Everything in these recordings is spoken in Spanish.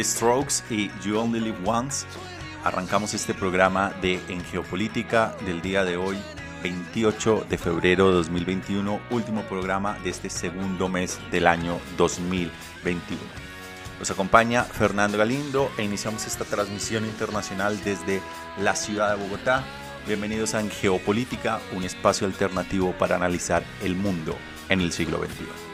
The Strokes y You Only Live Once arrancamos este programa de En Geopolítica del día de hoy, 28 de febrero de 2021, último programa de este segundo mes del año 2021. Nos acompaña Fernando Galindo e iniciamos esta transmisión internacional desde la ciudad de Bogotá. Bienvenidos a En Geopolítica, un espacio alternativo para analizar el mundo en el siglo XXI.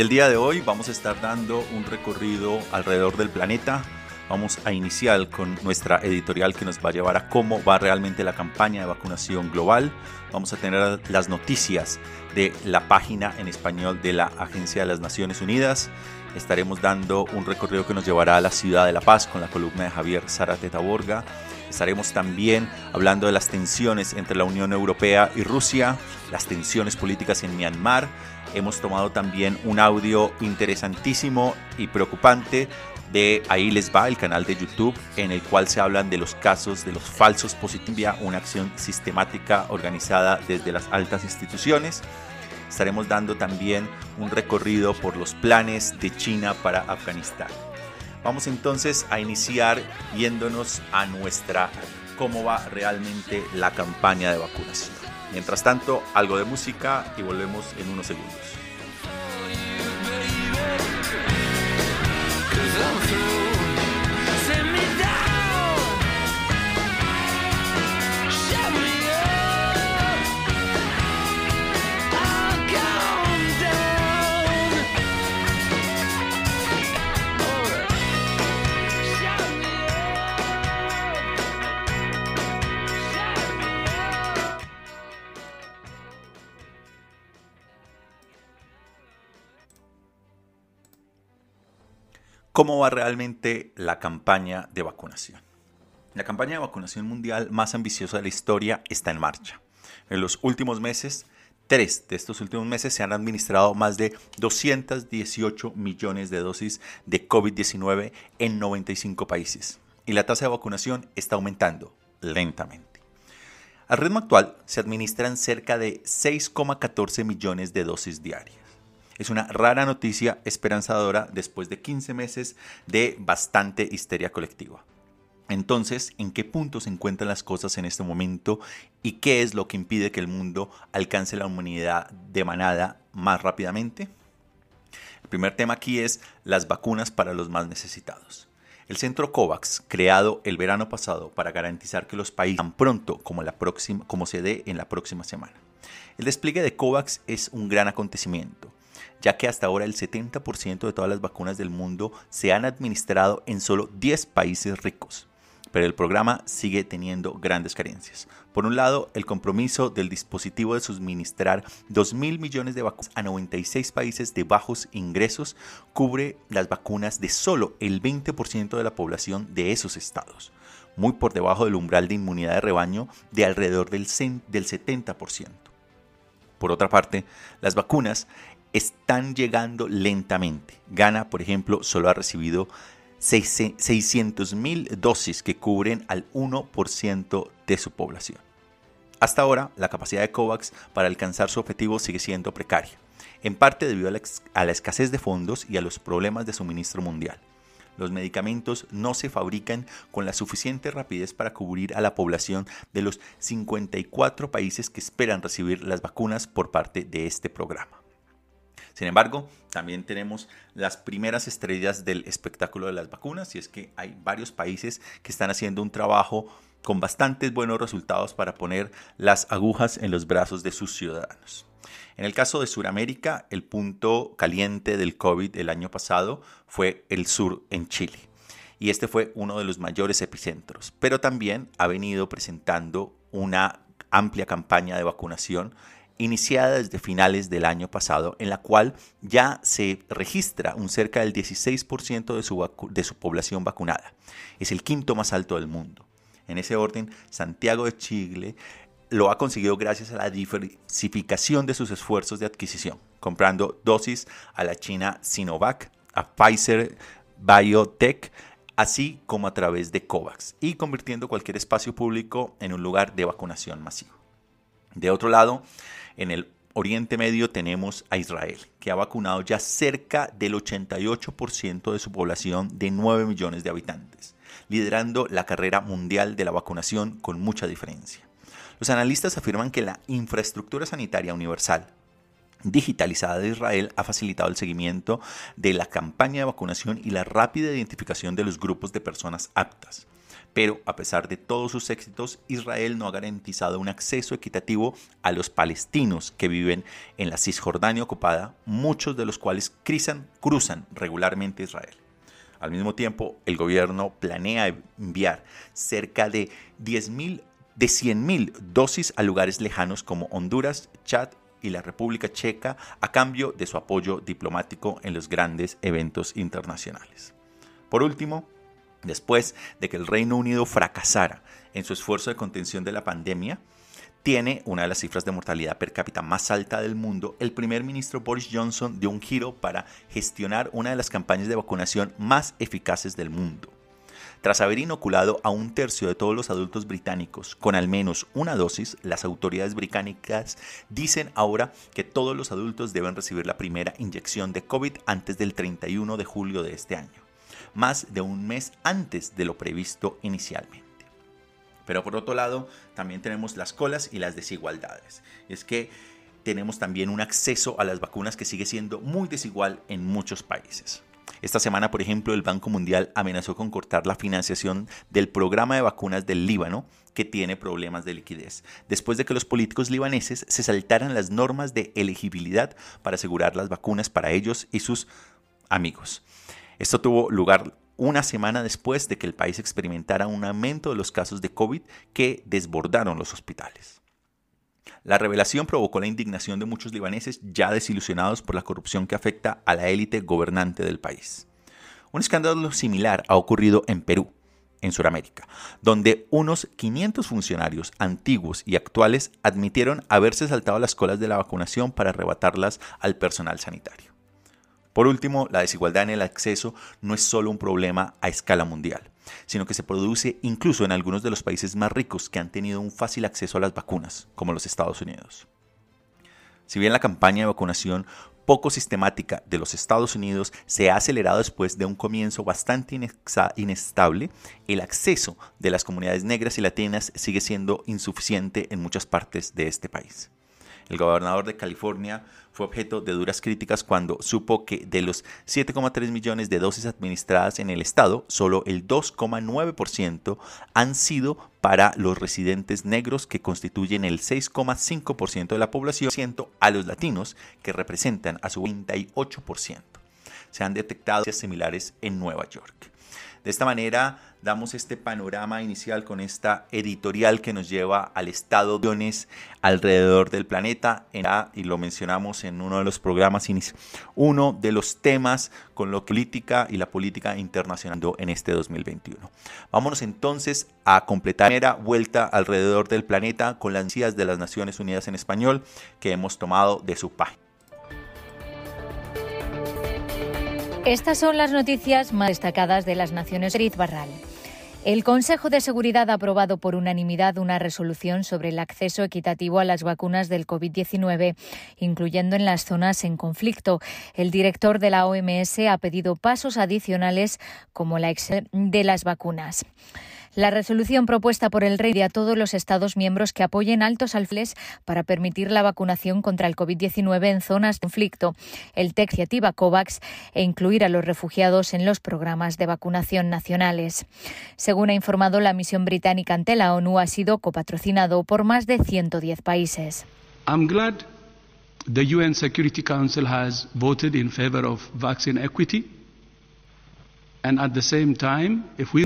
El día de hoy vamos a estar dando un recorrido alrededor del planeta. Vamos a iniciar con nuestra editorial que nos va a llevar a cómo va realmente la campaña de vacunación global. Vamos a tener las noticias de la página en español de la Agencia de las Naciones Unidas. Estaremos dando un recorrido que nos llevará a la ciudad de La Paz con la columna de Javier Zárate Taborga. Estaremos también hablando de las tensiones entre la Unión Europea y Rusia, las tensiones políticas en Myanmar. Hemos tomado también un audio interesantísimo y preocupante de Ahí les va, el canal de YouTube, en el cual se hablan de los casos de los falsos positivos, una acción sistemática organizada desde las altas instituciones. Estaremos dando también un recorrido por los planes de China para Afganistán. Vamos entonces a iniciar yéndonos a nuestra cómo va realmente la campaña de vacunación. Mientras tanto, algo de música y volvemos en unos segundos. ¿Cómo va realmente la campaña de vacunación? La campaña de vacunación mundial más ambiciosa de la historia está en marcha. En los últimos meses, tres de estos últimos meses se han administrado más de 218 millones de dosis de COVID-19 en 95 países. Y la tasa de vacunación está aumentando lentamente. Al ritmo actual se administran cerca de 6,14 millones de dosis diarias. Es una rara noticia esperanzadora después de 15 meses de bastante histeria colectiva. Entonces, ¿en qué punto se encuentran las cosas en este momento y qué es lo que impide que el mundo alcance la humanidad de manada más rápidamente? El primer tema aquí es las vacunas para los más necesitados. El centro COVAX, creado el verano pasado para garantizar que los países tan pronto como, la próxima, como se dé en la próxima semana. El despliegue de COVAX es un gran acontecimiento ya que hasta ahora el 70% de todas las vacunas del mundo se han administrado en solo 10 países ricos. Pero el programa sigue teniendo grandes carencias. Por un lado, el compromiso del dispositivo de suministrar 2 mil millones de vacunas a 96 países de bajos ingresos cubre las vacunas de solo el 20% de la población de esos estados, muy por debajo del umbral de inmunidad de rebaño de alrededor del 70%. Por otra parte, las vacunas están llegando lentamente. Ghana, por ejemplo, solo ha recibido 600.000 dosis que cubren al 1% de su población. Hasta ahora, la capacidad de COVAX para alcanzar su objetivo sigue siendo precaria, en parte debido a la, a la escasez de fondos y a los problemas de suministro mundial. Los medicamentos no se fabrican con la suficiente rapidez para cubrir a la población de los 54 países que esperan recibir las vacunas por parte de este programa. Sin embargo, también tenemos las primeras estrellas del espectáculo de las vacunas y es que hay varios países que están haciendo un trabajo con bastantes buenos resultados para poner las agujas en los brazos de sus ciudadanos. En el caso de Sudamérica, el punto caliente del COVID el año pasado fue el sur en Chile. Y este fue uno de los mayores epicentros, pero también ha venido presentando una amplia campaña de vacunación iniciada desde finales del año pasado, en la cual ya se registra un cerca del 16% de su, de su población vacunada. Es el quinto más alto del mundo. En ese orden, Santiago de Chile lo ha conseguido gracias a la diversificación de sus esfuerzos de adquisición, comprando dosis a la China Sinovac, a Pfizer Biotech, así como a través de COVAX, y convirtiendo cualquier espacio público en un lugar de vacunación masivo. De otro lado, en el Oriente Medio tenemos a Israel, que ha vacunado ya cerca del 88% de su población de 9 millones de habitantes, liderando la carrera mundial de la vacunación con mucha diferencia. Los analistas afirman que la infraestructura sanitaria universal digitalizada de Israel ha facilitado el seguimiento de la campaña de vacunación y la rápida identificación de los grupos de personas aptas. Pero a pesar de todos sus éxitos, Israel no ha garantizado un acceso equitativo a los palestinos que viven en la Cisjordania ocupada, muchos de los cuales cruzan, cruzan regularmente Israel. Al mismo tiempo, el gobierno planea enviar cerca de 10.000 de 100.000 dosis a lugares lejanos como Honduras, Chad y la República Checa a cambio de su apoyo diplomático en los grandes eventos internacionales. Por último, después de que el Reino Unido fracasara en su esfuerzo de contención de la pandemia, tiene una de las cifras de mortalidad per cápita más alta del mundo, el primer ministro Boris Johnson dio un giro para gestionar una de las campañas de vacunación más eficaces del mundo. Tras haber inoculado a un tercio de todos los adultos británicos con al menos una dosis, las autoridades británicas dicen ahora que todos los adultos deben recibir la primera inyección de COVID antes del 31 de julio de este año, más de un mes antes de lo previsto inicialmente. Pero por otro lado, también tenemos las colas y las desigualdades. Es que tenemos también un acceso a las vacunas que sigue siendo muy desigual en muchos países. Esta semana, por ejemplo, el Banco Mundial amenazó con cortar la financiación del programa de vacunas del Líbano, que tiene problemas de liquidez, después de que los políticos libaneses se saltaran las normas de elegibilidad para asegurar las vacunas para ellos y sus amigos. Esto tuvo lugar una semana después de que el país experimentara un aumento de los casos de COVID que desbordaron los hospitales. La revelación provocó la indignación de muchos libaneses ya desilusionados por la corrupción que afecta a la élite gobernante del país. Un escándalo similar ha ocurrido en Perú, en Sudamérica, donde unos 500 funcionarios antiguos y actuales admitieron haberse saltado las colas de la vacunación para arrebatarlas al personal sanitario. Por último, la desigualdad en el acceso no es solo un problema a escala mundial sino que se produce incluso en algunos de los países más ricos que han tenido un fácil acceso a las vacunas, como los Estados Unidos. Si bien la campaña de vacunación poco sistemática de los Estados Unidos se ha acelerado después de un comienzo bastante inestable, el acceso de las comunidades negras y latinas sigue siendo insuficiente en muchas partes de este país. El gobernador de California fue objeto de duras críticas cuando supo que de los 7,3 millones de dosis administradas en el estado, solo el 2,9% han sido para los residentes negros que constituyen el 6,5% de la población, a los latinos que representan a su 28%. Se han detectado similares en Nueva York. De esta manera damos este panorama inicial con esta editorial que nos lleva al estado de aviones alrededor del planeta y lo mencionamos en uno de los programas uno de los temas con lo que política y la política internacional en este 2021. Vámonos entonces a completar la vuelta alrededor del planeta con las noticias de las Naciones Unidas en español que hemos tomado de su página. Estas son las noticias más destacadas de las Naciones Unidas. Barral. El Consejo de Seguridad ha aprobado por unanimidad una resolución sobre el acceso equitativo a las vacunas del COVID-19, incluyendo en las zonas en conflicto. El director de la OMS ha pedido pasos adicionales como la de las vacunas. La resolución propuesta por el rey de a todos los Estados miembros que apoyen altos alfles para permitir la vacunación contra el COVID-19 en zonas de conflicto, el TEC iniciativa COVAX e incluir a los refugiados en los programas de vacunación nacionales. Según ha informado la misión británica ante la ONU, ha sido copatrocinado por más de 110 países. I'm glad the UN Security Council has voted in favor of vaccine equity. And at the same time, if we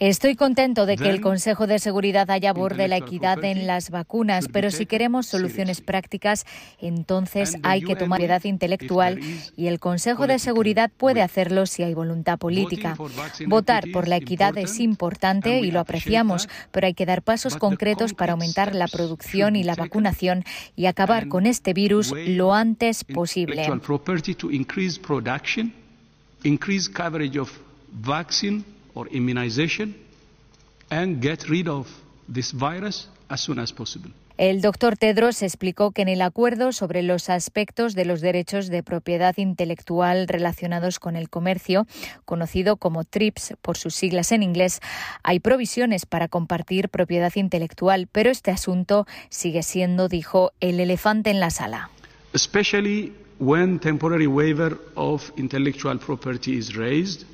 Estoy contento de que el Consejo de Seguridad haya aborde la equidad en las vacunas, pero si queremos soluciones prácticas, entonces hay que tomar edad intelectual y el Consejo de Seguridad puede hacerlo si hay voluntad política. Votar por la equidad es importante y lo apreciamos, pero hay que dar pasos concretos para aumentar la producción y la vacunación y acabar con este virus lo antes posible or immunization and get rid of this virus as soon as possible. El doctor Tedros explicó que en el acuerdo sobre los aspectos de los derechos de propiedad intelectual relacionados con el comercio, conocido como TRIPS por sus siglas en inglés, hay provisiones para compartir propiedad intelectual, pero este asunto sigue siendo, dijo, el elefante en la sala. Especially when temporary waiver of intellectual property is raised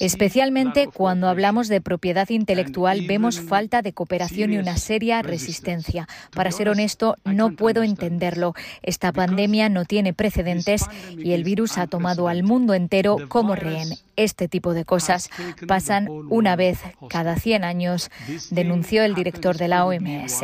Especialmente cuando hablamos de propiedad intelectual vemos falta de cooperación y una seria resistencia. Para ser honesto, no puedo entenderlo. Esta pandemia no tiene precedentes y el virus ha tomado al mundo entero como rehén. Este tipo de cosas pasan una vez cada 100 años, denunció el director de la OMS.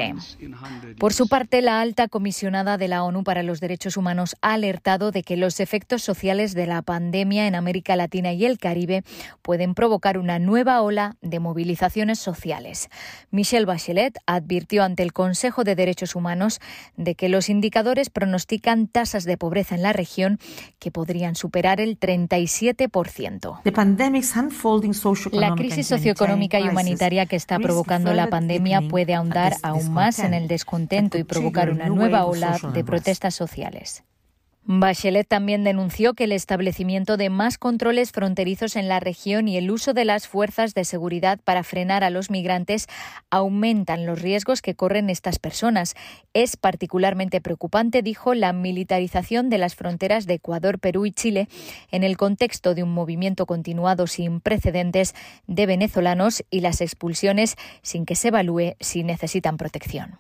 Por su parte, la alta comisionada de la ONU para los Derechos Humanos ha alertado de que los efectos sociales de la pandemia en América Latina y el Caribe pueden provocar una nueva ola de movilizaciones sociales. Michelle Bachelet advirtió ante el Consejo de Derechos Humanos de que los indicadores pronostican tasas de pobreza en la región que podrían superar el 37%. La crisis socioeconómica y humanitaria que está provocando la pandemia puede ahondar aún más en el descontento y provocar una nueva ola de protestas sociales. Bachelet también denunció que el establecimiento de más controles fronterizos en la región y el uso de las fuerzas de seguridad para frenar a los migrantes aumentan los riesgos que corren estas personas. Es particularmente preocupante, dijo, la militarización de las fronteras de Ecuador, Perú y Chile en el contexto de un movimiento continuado sin precedentes de venezolanos y las expulsiones sin que se evalúe si necesitan protección.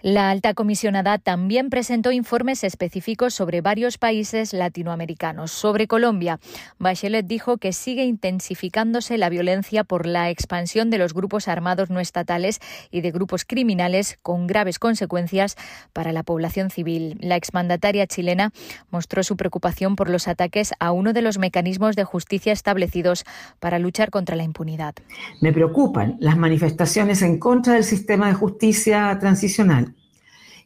La alta comisionada también presentó informes específicos sobre varios países latinoamericanos. Sobre Colombia, Bachelet dijo que sigue intensificándose la violencia por la expansión de los grupos armados no estatales y de grupos criminales con graves consecuencias para la población civil. La exmandataria chilena mostró su preocupación por los ataques a uno de los mecanismos de justicia establecidos para luchar contra la impunidad. Me preocupan las manifestaciones en contra del sistema de justicia transicional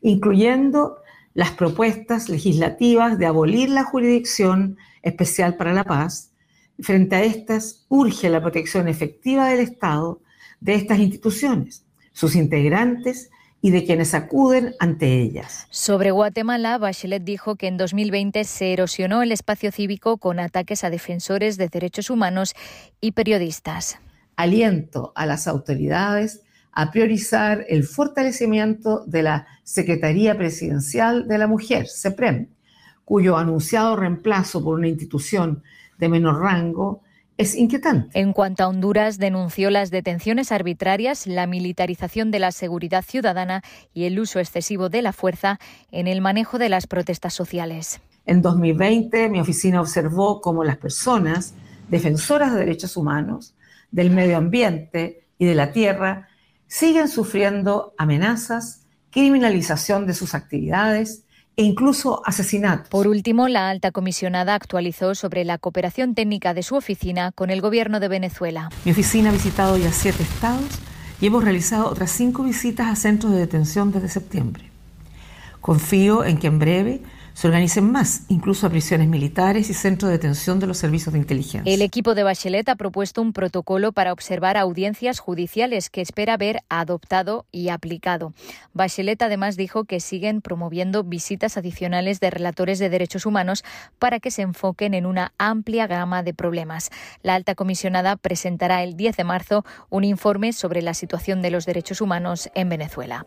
incluyendo las propuestas legislativas de abolir la jurisdicción especial para la paz. Frente a estas, urge la protección efectiva del Estado de estas instituciones, sus integrantes y de quienes acuden ante ellas. Sobre Guatemala, Bachelet dijo que en 2020 se erosionó el espacio cívico con ataques a defensores de derechos humanos y periodistas. Aliento a las autoridades a priorizar el fortalecimiento de la Secretaría Presidencial de la Mujer, CEPREM, cuyo anunciado reemplazo por una institución de menor rango es inquietante. En cuanto a Honduras, denunció las detenciones arbitrarias, la militarización de la seguridad ciudadana y el uso excesivo de la fuerza en el manejo de las protestas sociales. En 2020, mi oficina observó cómo las personas defensoras de derechos humanos, del medio ambiente y de la tierra siguen sufriendo amenazas, criminalización de sus actividades e incluso asesinatos. Por último, la alta comisionada actualizó sobre la cooperación técnica de su oficina con el gobierno de Venezuela. Mi oficina ha visitado ya siete estados y hemos realizado otras cinco visitas a centros de detención desde septiembre. Confío en que en breve se organicen más, incluso a prisiones militares y centros de detención de los servicios de inteligencia. El equipo de Bachelet ha propuesto un protocolo para observar audiencias judiciales que espera ver adoptado y aplicado. Bachelet además dijo que siguen promoviendo visitas adicionales de relatores de derechos humanos para que se enfoquen en una amplia gama de problemas. La alta comisionada presentará el 10 de marzo un informe sobre la situación de los derechos humanos en Venezuela.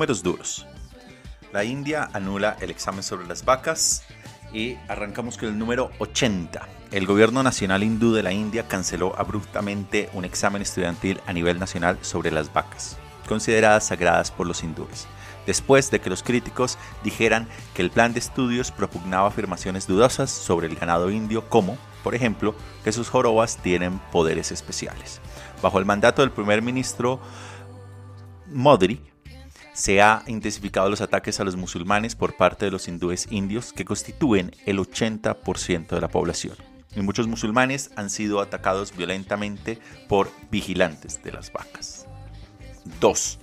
Números duros. La India anula el examen sobre las vacas y arrancamos con el número 80. El gobierno nacional hindú de la India canceló abruptamente un examen estudiantil a nivel nacional sobre las vacas, consideradas sagradas por los hindúes, después de que los críticos dijeran que el plan de estudios propugnaba afirmaciones dudosas sobre el ganado indio como, por ejemplo, que sus jorobas tienen poderes especiales. Bajo el mandato del primer ministro Modri, se ha intensificado los ataques a los musulmanes por parte de los hindúes indios que constituyen el 80% de la población. Y muchos musulmanes han sido atacados violentamente por vigilantes de las vacas. 2.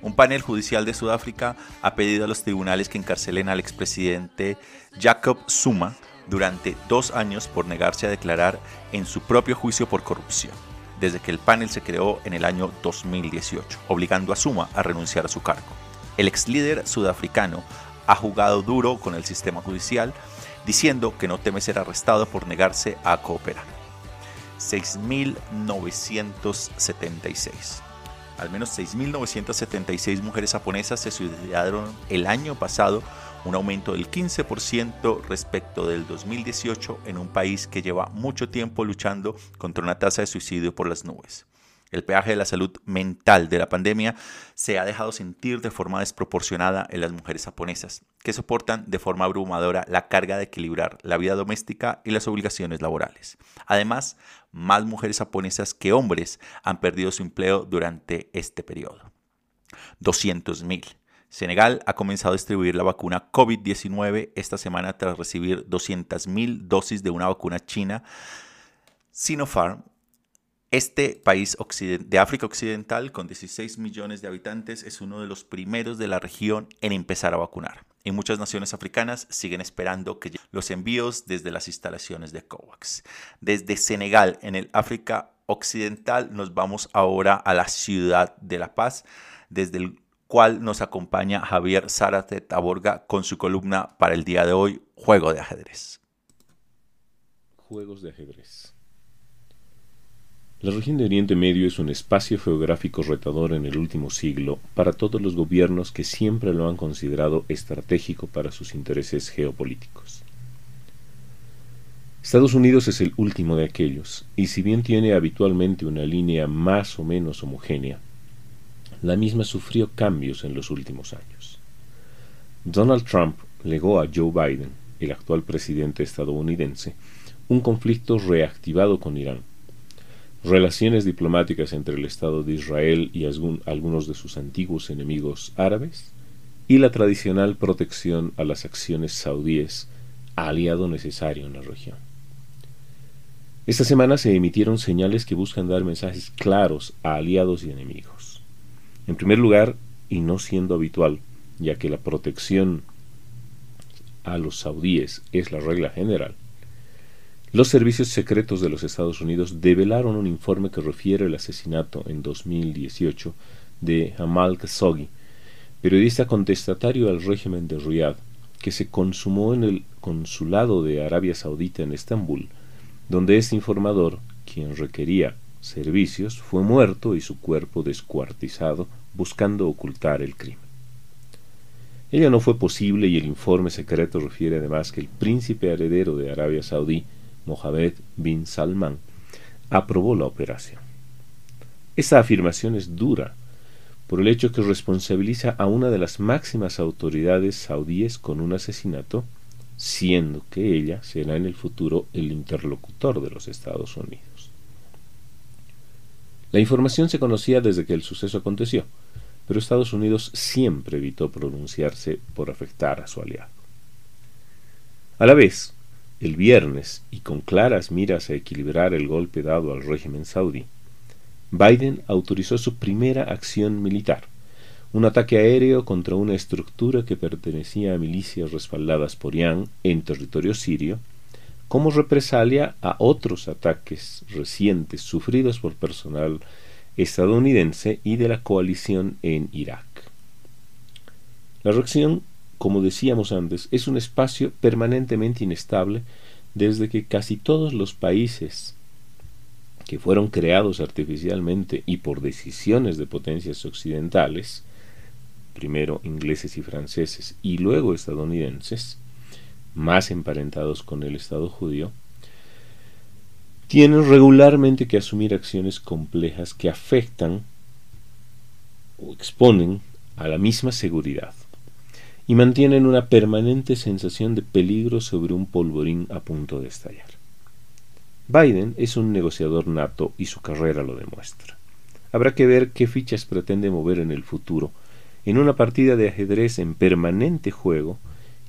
Un panel judicial de Sudáfrica ha pedido a los tribunales que encarcelen al expresidente Jacob Zuma durante dos años por negarse a declarar en su propio juicio por corrupción, desde que el panel se creó en el año 2018, obligando a Zuma a renunciar a su cargo. El ex líder sudafricano ha jugado duro con el sistema judicial, diciendo que no teme ser arrestado por negarse a cooperar. 6.976. Al menos 6.976 mujeres japonesas se suicidaron el año pasado, un aumento del 15% respecto del 2018 en un país que lleva mucho tiempo luchando contra una tasa de suicidio por las nubes. El peaje de la salud mental de la pandemia se ha dejado sentir de forma desproporcionada en las mujeres japonesas, que soportan de forma abrumadora la carga de equilibrar la vida doméstica y las obligaciones laborales. Además, más mujeres japonesas que hombres han perdido su empleo durante este periodo. 200.000. Senegal ha comenzado a distribuir la vacuna COVID-19 esta semana tras recibir 200.000 dosis de una vacuna china Sinopharm este país de África Occidental, con 16 millones de habitantes, es uno de los primeros de la región en empezar a vacunar. Y muchas naciones africanas siguen esperando que los envíos desde las instalaciones de COVAX. Desde Senegal, en el África Occidental, nos vamos ahora a la ciudad de La Paz, desde el cual nos acompaña Javier Zárate Taborga con su columna para el día de hoy, Juego de ajedrez. Juegos de ajedrez. La región de Oriente Medio es un espacio geográfico retador en el último siglo para todos los gobiernos que siempre lo han considerado estratégico para sus intereses geopolíticos. Estados Unidos es el último de aquellos, y si bien tiene habitualmente una línea más o menos homogénea, la misma sufrió cambios en los últimos años. Donald Trump legó a Joe Biden, el actual presidente estadounidense, un conflicto reactivado con Irán, relaciones diplomáticas entre el Estado de Israel y algunos de sus antiguos enemigos árabes, y la tradicional protección a las acciones saudíes, aliado necesario en la región. Esta semana se emitieron señales que buscan dar mensajes claros a aliados y enemigos. En primer lugar, y no siendo habitual, ya que la protección a los saudíes es la regla general, los servicios secretos de los Estados Unidos develaron un informe que refiere el asesinato en 2018 de Jamal Khashoggi, periodista contestatario al régimen de Riyadh, que se consumó en el consulado de Arabia Saudita en Estambul, donde este informador, quien requería servicios, fue muerto y su cuerpo descuartizado buscando ocultar el crimen. Ello no fue posible y el informe secreto refiere además que el príncipe heredero de Arabia Saudí, Mohammed bin Salman, aprobó la operación. Esta afirmación es dura por el hecho que responsabiliza a una de las máximas autoridades saudíes con un asesinato siendo que ella será en el futuro el interlocutor de los Estados Unidos. La información se conocía desde que el suceso aconteció, pero Estados Unidos siempre evitó pronunciarse por afectar a su aliado. A la vez, el viernes, y con claras miras a equilibrar el golpe dado al régimen saudí, Biden autorizó su primera acción militar, un ataque aéreo contra una estructura que pertenecía a milicias respaldadas por Irán en territorio sirio, como represalia a otros ataques recientes sufridos por personal estadounidense y de la coalición en Irak. La reacción, como decíamos antes, es un espacio permanentemente inestable desde que casi todos los países que fueron creados artificialmente y por decisiones de potencias occidentales primero ingleses y franceses y luego estadounidenses, más emparentados con el Estado judío, tienen regularmente que asumir acciones complejas que afectan o exponen a la misma seguridad y mantienen una permanente sensación de peligro sobre un polvorín a punto de estallar. Biden es un negociador nato y su carrera lo demuestra. Habrá que ver qué fichas pretende mover en el futuro en una partida de ajedrez en permanente juego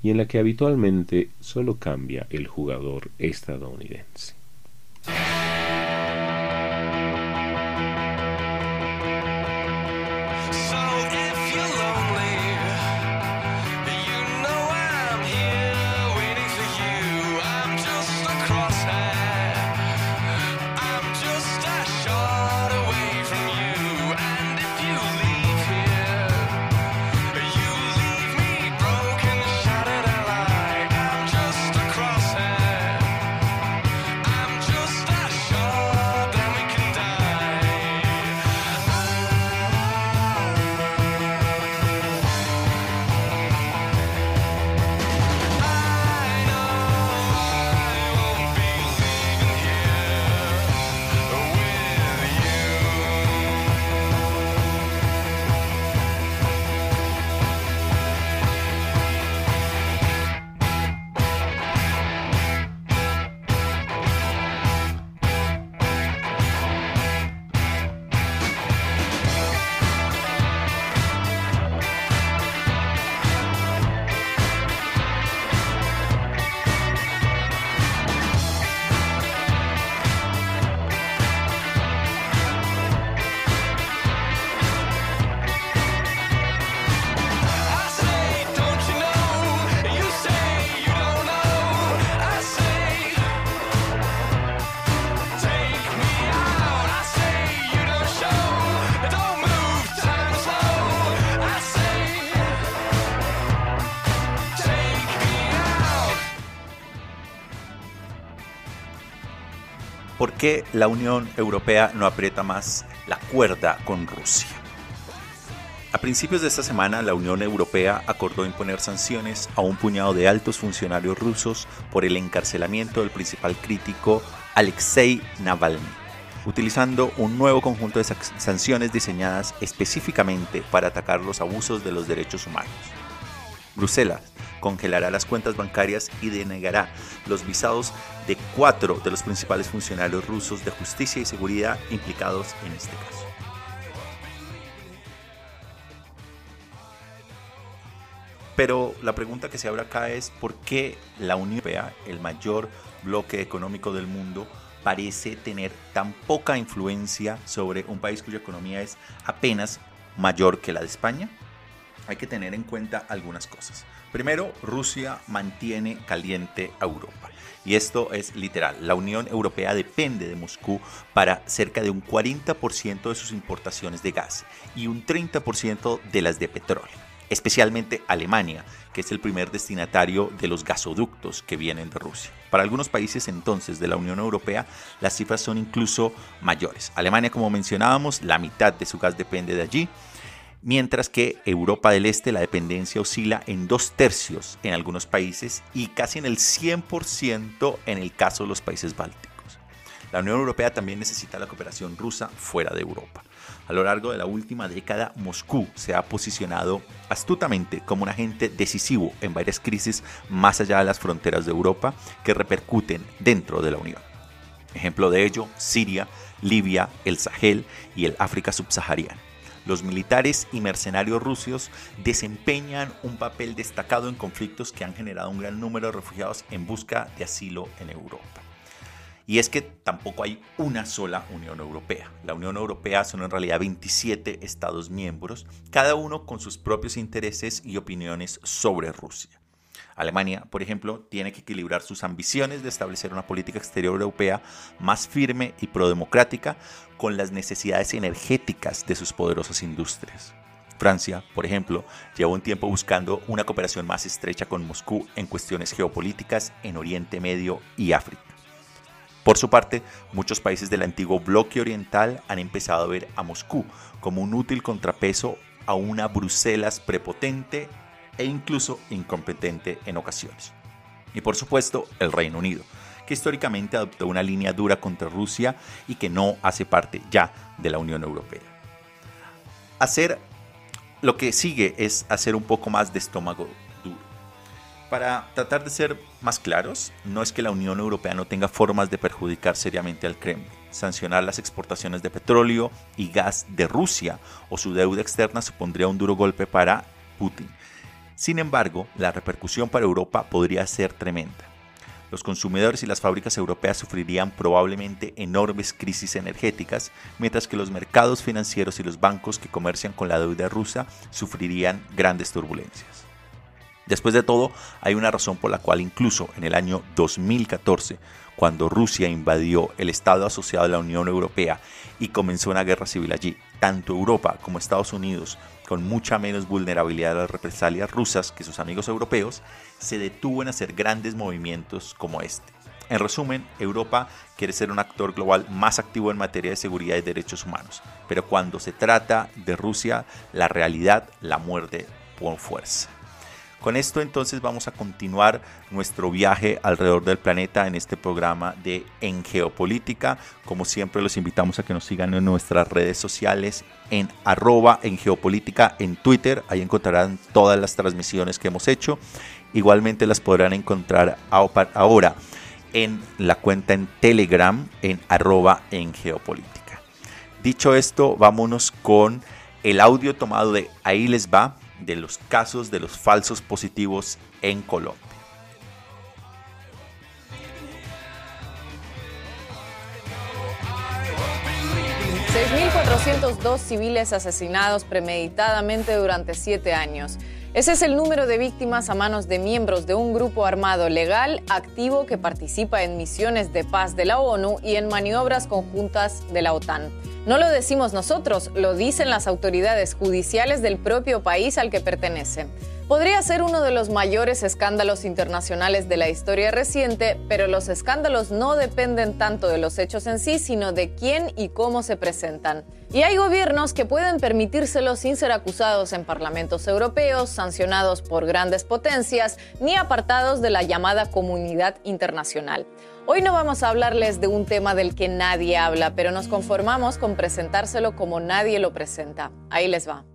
y en la que habitualmente solo cambia el jugador estadounidense. Que la Unión Europea no aprieta más la cuerda con Rusia. A principios de esta semana, la Unión Europea acordó imponer sanciones a un puñado de altos funcionarios rusos por el encarcelamiento del principal crítico Alexei Navalny, utilizando un nuevo conjunto de sanciones diseñadas específicamente para atacar los abusos de los derechos humanos. Bruselas congelará las cuentas bancarias y denegará los visados de cuatro de los principales funcionarios rusos de justicia y seguridad implicados en este caso. Pero la pregunta que se abre acá es por qué la Unión Europea, el mayor bloque económico del mundo, parece tener tan poca influencia sobre un país cuya economía es apenas mayor que la de España? Hay que tener en cuenta algunas cosas. Primero, Rusia mantiene caliente a Europa. Y esto es literal. La Unión Europea depende de Moscú para cerca de un 40% de sus importaciones de gas y un 30% de las de petróleo especialmente Alemania, que es el primer destinatario de los gasoductos que vienen de Rusia. Para algunos países entonces de la Unión Europea, las cifras son incluso mayores. Alemania, como mencionábamos, la mitad de su gas depende de allí, mientras que Europa del Este la dependencia oscila en dos tercios en algunos países y casi en el 100% en el caso de los países bálticos. La Unión Europea también necesita la cooperación rusa fuera de Europa. A lo largo de la última década, Moscú se ha posicionado astutamente como un agente decisivo en varias crisis más allá de las fronteras de Europa que repercuten dentro de la Unión. Ejemplo de ello, Siria, Libia, el Sahel y el África subsahariana. Los militares y mercenarios rusos desempeñan un papel destacado en conflictos que han generado un gran número de refugiados en busca de asilo en Europa. Y es que tampoco hay una sola Unión Europea. La Unión Europea son en realidad 27 Estados miembros, cada uno con sus propios intereses y opiniones sobre Rusia. Alemania, por ejemplo, tiene que equilibrar sus ambiciones de establecer una política exterior europea más firme y prodemocrática con las necesidades energéticas de sus poderosas industrias. Francia, por ejemplo, lleva un tiempo buscando una cooperación más estrecha con Moscú en cuestiones geopolíticas en Oriente Medio y África. Por su parte, muchos países del antiguo bloque oriental han empezado a ver a Moscú como un útil contrapeso a una Bruselas prepotente e incluso incompetente en ocasiones. Y por supuesto, el Reino Unido, que históricamente adoptó una línea dura contra Rusia y que no hace parte ya de la Unión Europea. Hacer lo que sigue es hacer un poco más de estómago para tratar de ser más claros, no es que la Unión Europea no tenga formas de perjudicar seriamente al Kremlin. Sancionar las exportaciones de petróleo y gas de Rusia o su deuda externa supondría un duro golpe para Putin. Sin embargo, la repercusión para Europa podría ser tremenda. Los consumidores y las fábricas europeas sufrirían probablemente enormes crisis energéticas, mientras que los mercados financieros y los bancos que comercian con la deuda rusa sufrirían grandes turbulencias. Después de todo, hay una razón por la cual incluso en el año 2014, cuando Rusia invadió el Estado asociado a la Unión Europea y comenzó una guerra civil allí, tanto Europa como Estados Unidos, con mucha menos vulnerabilidad a las represalias rusas que sus amigos europeos, se detuvo en hacer grandes movimientos como este. En resumen, Europa quiere ser un actor global más activo en materia de seguridad y derechos humanos, pero cuando se trata de Rusia, la realidad la muerde por fuerza. Con esto entonces vamos a continuar nuestro viaje alrededor del planeta en este programa de En Geopolítica. Como siempre los invitamos a que nos sigan en nuestras redes sociales en arroba en geopolítica en Twitter. Ahí encontrarán todas las transmisiones que hemos hecho. Igualmente las podrán encontrar ahora en la cuenta en Telegram en arroba en geopolítica. Dicho esto, vámonos con el audio tomado de Ahí les va de los casos de los falsos positivos en Colombia. 6.402 civiles asesinados premeditadamente durante siete años. Ese es el número de víctimas a manos de miembros de un grupo armado legal activo que participa en misiones de paz de la ONU y en maniobras conjuntas de la OTAN. No lo decimos nosotros, lo dicen las autoridades judiciales del propio país al que pertenece. Podría ser uno de los mayores escándalos internacionales de la historia reciente, pero los escándalos no dependen tanto de los hechos en sí, sino de quién y cómo se presentan. Y hay gobiernos que pueden permitírselo sin ser acusados en parlamentos europeos, sancionados por grandes potencias, ni apartados de la llamada comunidad internacional. Hoy no vamos a hablarles de un tema del que nadie habla, pero nos conformamos con presentárselo como nadie lo presenta. Ahí les va.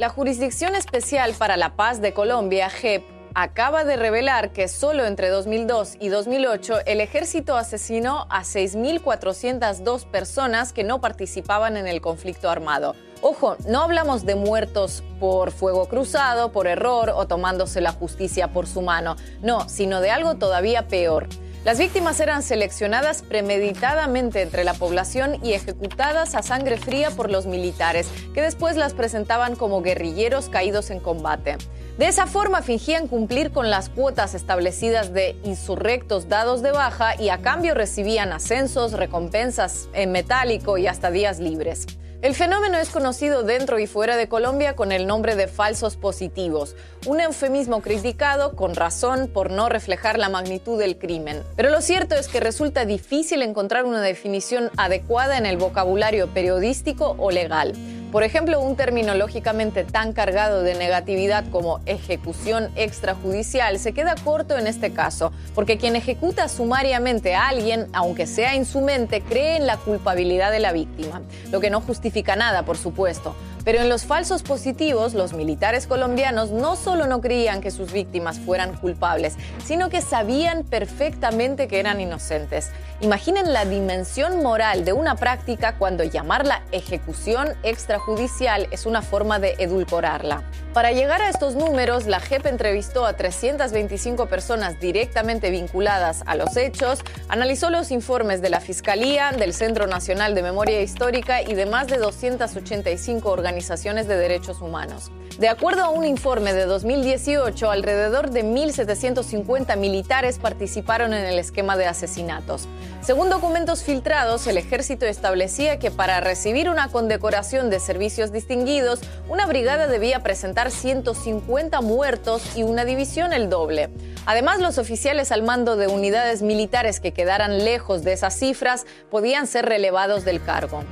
La Jurisdicción Especial para la Paz de Colombia, JEP, acaba de revelar que solo entre 2002 y 2008 el ejército asesinó a 6.402 personas que no participaban en el conflicto armado. Ojo, no hablamos de muertos por fuego cruzado, por error o tomándose la justicia por su mano, no, sino de algo todavía peor. Las víctimas eran seleccionadas premeditadamente entre la población y ejecutadas a sangre fría por los militares, que después las presentaban como guerrilleros caídos en combate. De esa forma fingían cumplir con las cuotas establecidas de insurrectos dados de baja y a cambio recibían ascensos, recompensas en metálico y hasta días libres. El fenómeno es conocido dentro y fuera de Colombia con el nombre de falsos positivos, un eufemismo criticado con razón por no reflejar la magnitud del crimen. Pero lo cierto es que resulta difícil encontrar una definición adecuada en el vocabulario periodístico o legal. Por ejemplo, un término lógicamente tan cargado de negatividad como ejecución extrajudicial se queda corto en este caso, porque quien ejecuta sumariamente a alguien, aunque sea en su mente, cree en la culpabilidad de la víctima, lo que no justifica nada, por supuesto. Pero en los falsos positivos, los militares colombianos no solo no creían que sus víctimas fueran culpables, sino que sabían perfectamente que eran inocentes. Imaginen la dimensión moral de una práctica cuando llamarla ejecución extrajudicial es una forma de edulcorarla. Para llegar a estos números, la JEP entrevistó a 325 personas directamente vinculadas a los hechos, analizó los informes de la Fiscalía, del Centro Nacional de Memoria Histórica y de más de 285 organizaciones de derechos humanos. De acuerdo a un informe de 2018, alrededor de 1.750 militares participaron en el esquema de asesinatos. Según documentos filtrados, el ejército establecía que para recibir una condecoración de servicios distinguidos, una brigada debía presentar 150 muertos y una división el doble. Además, los oficiales al mando de unidades militares que quedaran lejos de esas cifras podían ser relevados del cargo.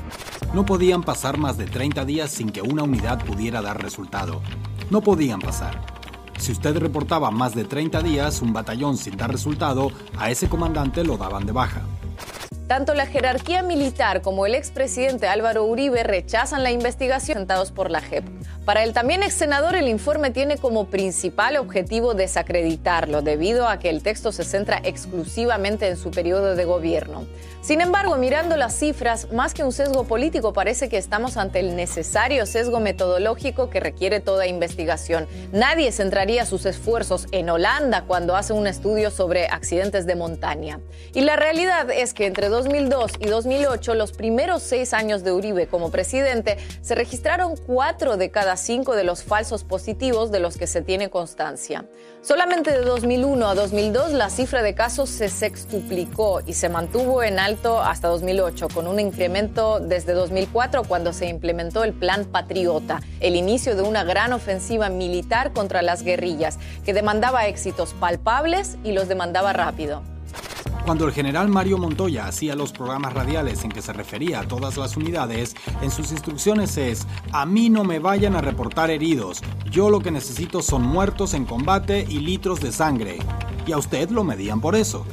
No podían pasar más de 30 días sin que una unidad pudiera dar resultado. No podían pasar. Si usted reportaba más de 30 días un batallón sin dar resultado, a ese comandante lo daban de baja. Tanto la jerarquía militar como el expresidente Álvaro Uribe rechazan la investigación sentados por la JEP. Para el también ex senador, el informe tiene como principal objetivo desacreditarlo, debido a que el texto se centra exclusivamente en su periodo de gobierno. Sin embargo, mirando las cifras, más que un sesgo político, parece que estamos ante el necesario sesgo metodológico que requiere toda investigación. Nadie centraría sus esfuerzos en Holanda cuando hace un estudio sobre accidentes de montaña. Y la realidad es que entre 2002 y 2008, los primeros seis años de Uribe como presidente, se registraron cuatro de cada cinco de los falsos positivos de los que se tiene constancia. Solamente de 2001 a 2002 la cifra de casos se sextuplicó y se mantuvo en alto hasta 2008, con un incremento desde 2004 cuando se implementó el Plan Patriota, el inicio de una gran ofensiva militar contra las guerrillas, que demandaba éxitos palpables y los demandaba rápido. Cuando el general Mario Montoya hacía los programas radiales en que se refería a todas las unidades, en sus instrucciones es, a mí no me vayan a reportar heridos, yo lo que necesito son muertos en combate y litros de sangre. Y a usted lo medían por eso.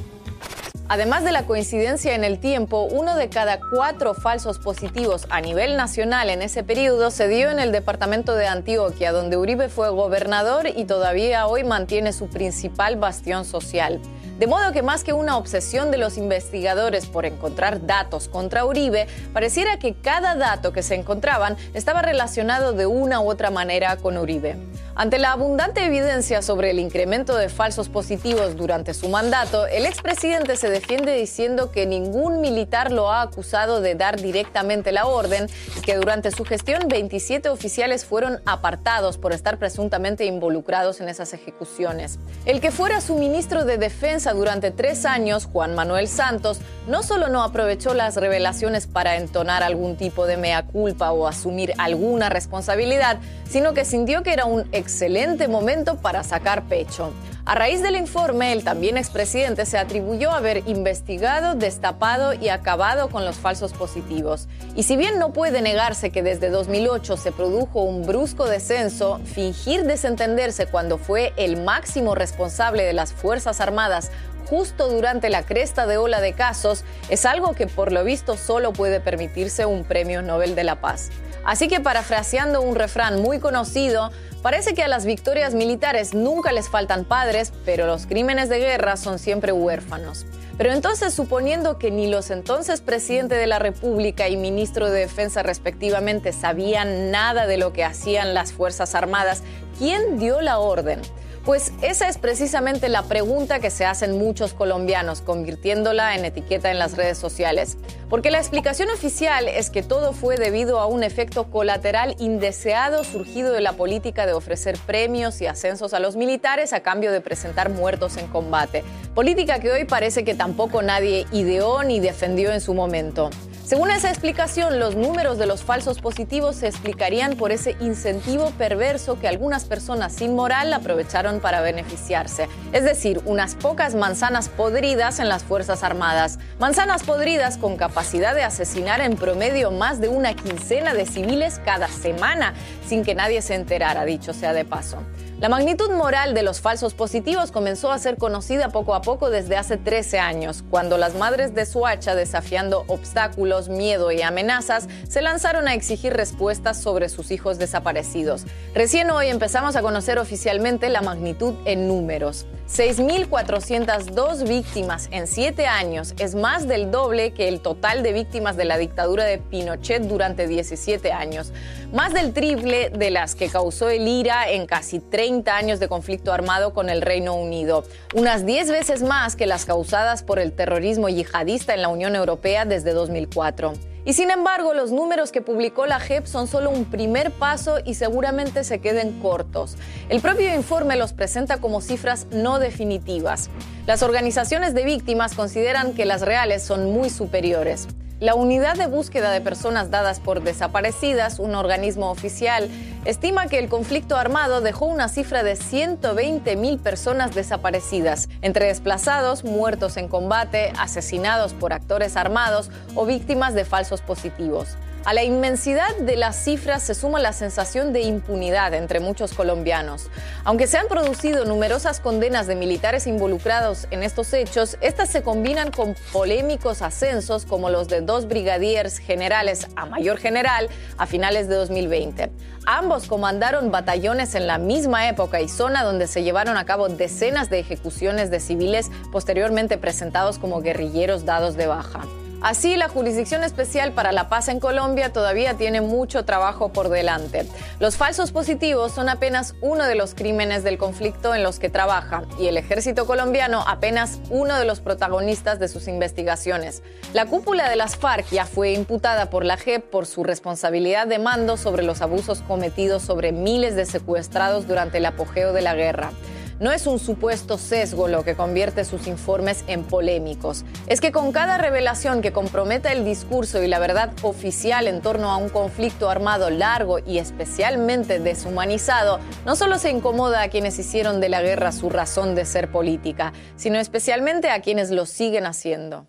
Además de la coincidencia en el tiempo, uno de cada cuatro falsos positivos a nivel nacional en ese periodo se dio en el departamento de Antioquia, donde Uribe fue gobernador y todavía hoy mantiene su principal bastión social. De modo que más que una obsesión de los investigadores por encontrar datos contra Uribe, pareciera que cada dato que se encontraban estaba relacionado de una u otra manera con Uribe. Ante la abundante evidencia sobre el incremento de falsos positivos durante su mandato, el expresidente se defiende diciendo que ningún militar lo ha acusado de dar directamente la orden y que durante su gestión 27 oficiales fueron apartados por estar presuntamente involucrados en esas ejecuciones. El que fuera su ministro de Defensa durante tres años, Juan Manuel Santos, no solo no aprovechó las revelaciones para entonar algún tipo de mea culpa o asumir alguna responsabilidad, sino que sintió que era un excelente momento para sacar pecho. A raíz del informe, el también expresidente se atribuyó haber investigado, destapado y acabado con los falsos positivos. Y si bien no puede negarse que desde 2008 se produjo un brusco descenso, fingir desentenderse cuando fue el máximo responsable de las Fuerzas Armadas justo durante la cresta de ola de casos es algo que por lo visto solo puede permitirse un premio Nobel de la Paz. Así que parafraseando un refrán muy conocido, parece que a las victorias militares nunca les faltan padres, pero los crímenes de guerra son siempre huérfanos. Pero entonces, suponiendo que ni los entonces presidente de la República y ministro de Defensa respectivamente sabían nada de lo que hacían las Fuerzas Armadas, ¿quién dio la orden? Pues esa es precisamente la pregunta que se hacen muchos colombianos, convirtiéndola en etiqueta en las redes sociales. Porque la explicación oficial es que todo fue debido a un efecto colateral indeseado surgido de la política de ofrecer premios y ascensos a los militares a cambio de presentar muertos en combate. Política que hoy parece que tampoco nadie ideó ni defendió en su momento. Según esa explicación, los números de los falsos positivos se explicarían por ese incentivo perverso que algunas personas sin moral aprovecharon para beneficiarse. Es decir, unas pocas manzanas podridas en las Fuerzas Armadas. Manzanas podridas con capacidad de asesinar en promedio más de una quincena de civiles cada semana, sin que nadie se enterara, dicho sea de paso. La magnitud moral de los falsos positivos comenzó a ser conocida poco a poco desde hace 13 años, cuando las madres de Suacha, desafiando obstáculos, miedo y amenazas, se lanzaron a exigir respuestas sobre sus hijos desaparecidos. Recién hoy empezamos a conocer oficialmente la magnitud en números. 6.402 víctimas en 7 años es más del doble que el total de víctimas de la dictadura de Pinochet durante 17 años. Más del triple de las que causó el IRA en casi 30 años de conflicto armado con el Reino Unido. Unas 10 veces más que las causadas por el terrorismo yihadista en la Unión Europea desde 2004. Y sin embargo, los números que publicó la JEP son solo un primer paso y seguramente se queden cortos. El propio informe los presenta como cifras no definitivas. Las organizaciones de víctimas consideran que las reales son muy superiores. La Unidad de Búsqueda de Personas Dadas por Desaparecidas, un organismo oficial, estima que el conflicto armado dejó una cifra de 120 mil personas desaparecidas, entre desplazados, muertos en combate, asesinados por actores armados o víctimas de falsos positivos. A la inmensidad de las cifras se suma la sensación de impunidad entre muchos colombianos. Aunque se han producido numerosas condenas de militares involucrados en estos hechos, estas se combinan con polémicos ascensos como los de dos brigadiers generales a mayor general a finales de 2020. Ambos comandaron batallones en la misma época y zona donde se llevaron a cabo decenas de ejecuciones de civiles posteriormente presentados como guerrilleros dados de baja. Así, la Jurisdicción Especial para la Paz en Colombia todavía tiene mucho trabajo por delante. Los falsos positivos son apenas uno de los crímenes del conflicto en los que trabaja y el ejército colombiano apenas uno de los protagonistas de sus investigaciones. La cúpula de las FARC ya fue imputada por la JEP por su responsabilidad de mando sobre los abusos cometidos sobre miles de secuestrados durante el apogeo de la guerra. No es un supuesto sesgo lo que convierte sus informes en polémicos. Es que con cada revelación que comprometa el discurso y la verdad oficial en torno a un conflicto armado largo y especialmente deshumanizado, no solo se incomoda a quienes hicieron de la guerra su razón de ser política, sino especialmente a quienes lo siguen haciendo.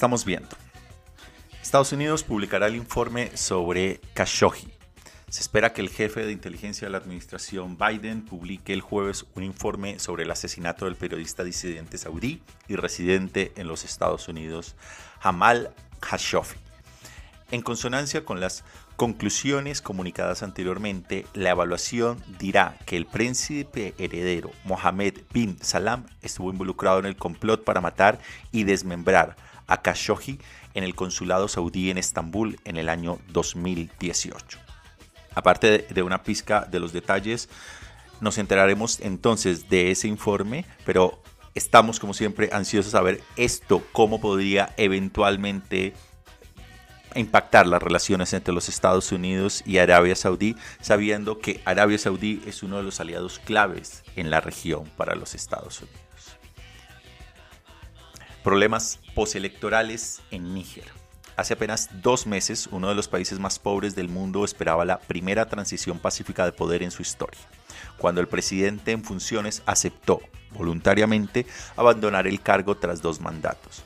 Estamos viendo. Estados Unidos publicará el informe sobre Khashoggi. Se espera que el jefe de inteligencia de la administración Biden publique el jueves un informe sobre el asesinato del periodista disidente saudí y residente en los Estados Unidos, Jamal Khashoggi. En consonancia con las conclusiones comunicadas anteriormente, la evaluación dirá que el príncipe heredero Mohammed bin Salam estuvo involucrado en el complot para matar y desmembrar a Khashoggi en el consulado saudí en Estambul en el año 2018. Aparte de una pizca de los detalles, nos enteraremos entonces de ese informe, pero estamos como siempre ansiosos a ver esto, cómo podría eventualmente impactar las relaciones entre los Estados Unidos y Arabia Saudí, sabiendo que Arabia Saudí es uno de los aliados claves en la región para los Estados Unidos. Problemas postelectorales en Níger. Hace apenas dos meses, uno de los países más pobres del mundo esperaba la primera transición pacífica de poder en su historia, cuando el presidente en funciones aceptó voluntariamente abandonar el cargo tras dos mandatos.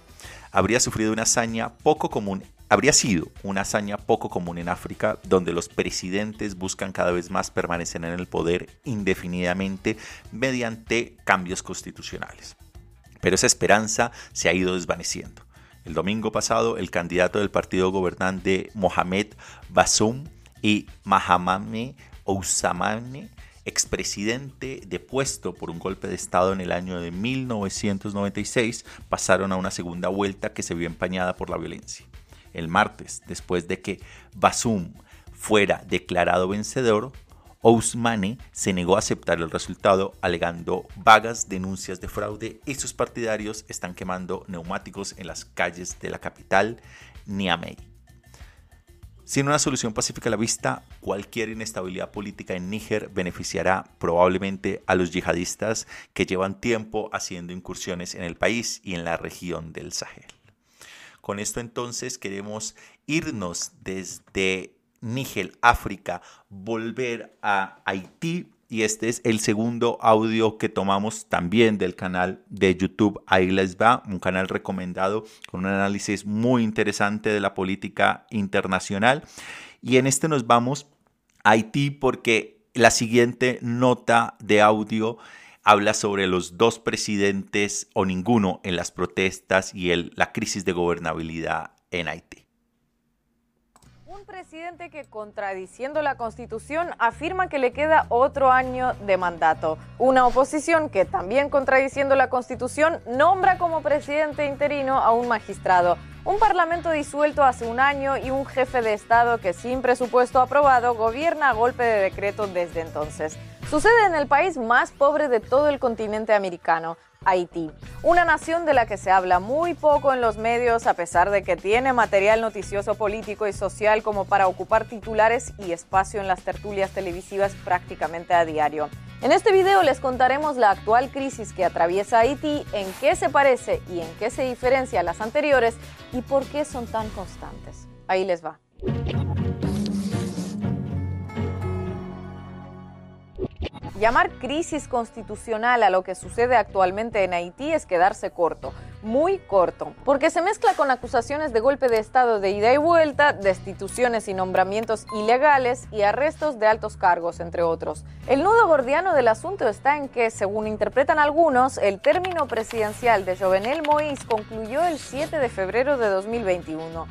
Habría sufrido una hazaña poco común habría sido una hazaña poco común en África, donde los presidentes buscan cada vez más permanecer en el poder indefinidamente mediante cambios constitucionales pero esa esperanza se ha ido desvaneciendo. El domingo pasado, el candidato del partido gobernante Mohamed Bassoum y Mahamame Ousamane, expresidente depuesto por un golpe de Estado en el año de 1996, pasaron a una segunda vuelta que se vio empañada por la violencia. El martes, después de que Bassoum fuera declarado vencedor, Ousmane se negó a aceptar el resultado alegando vagas denuncias de fraude y sus partidarios están quemando neumáticos en las calles de la capital, Niamey. Sin una solución pacífica a la vista, cualquier inestabilidad política en Níger beneficiará probablemente a los yihadistas que llevan tiempo haciendo incursiones en el país y en la región del Sahel. Con esto entonces queremos irnos desde Níger, África, volver a Haití. Y este es el segundo audio que tomamos también del canal de YouTube Ahí les va, un canal recomendado con un análisis muy interesante de la política internacional. Y en este nos vamos a Haití porque la siguiente nota de audio habla sobre los dos presidentes o ninguno en las protestas y la crisis de gobernabilidad en Haití presidente que, contradiciendo la Constitución, afirma que le queda otro año de mandato. Una oposición que, también contradiciendo la Constitución, nombra como presidente interino a un magistrado. Un parlamento disuelto hace un año y un jefe de Estado que, sin presupuesto aprobado, gobierna a golpe de decreto desde entonces. Sucede en el país más pobre de todo el continente americano. Haití, una nación de la que se habla muy poco en los medios a pesar de que tiene material noticioso político y social como para ocupar titulares y espacio en las tertulias televisivas prácticamente a diario. En este video les contaremos la actual crisis que atraviesa Haití, en qué se parece y en qué se diferencia a las anteriores y por qué son tan constantes. Ahí les va. Llamar crisis constitucional a lo que sucede actualmente en Haití es quedarse corto, muy corto, porque se mezcla con acusaciones de golpe de Estado de ida y vuelta, destituciones y nombramientos ilegales y arrestos de altos cargos, entre otros. El nudo gordiano del asunto está en que, según interpretan algunos, el término presidencial de Jovenel Moïse concluyó el 7 de febrero de 2021